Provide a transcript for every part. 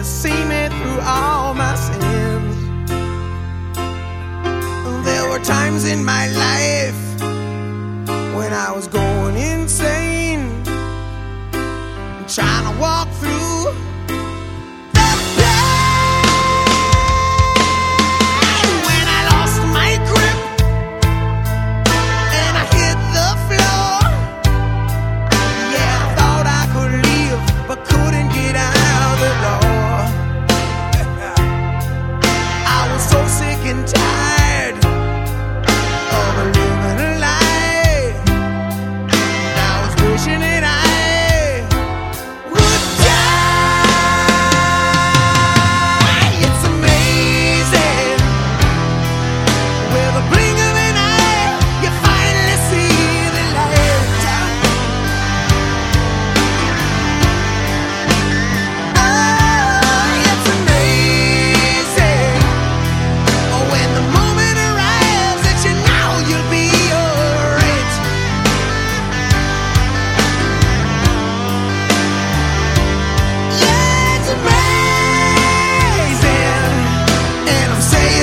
to see me through all my sins. There were times in my life when I was going insane, trying to walk through so sick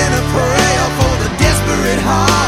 In a prayer for the desperate heart.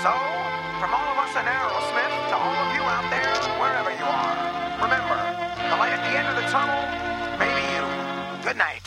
So, from all of us at Aerosmith to all of you out there, wherever you are, remember, the light at the end of the tunnel, maybe you. Good night.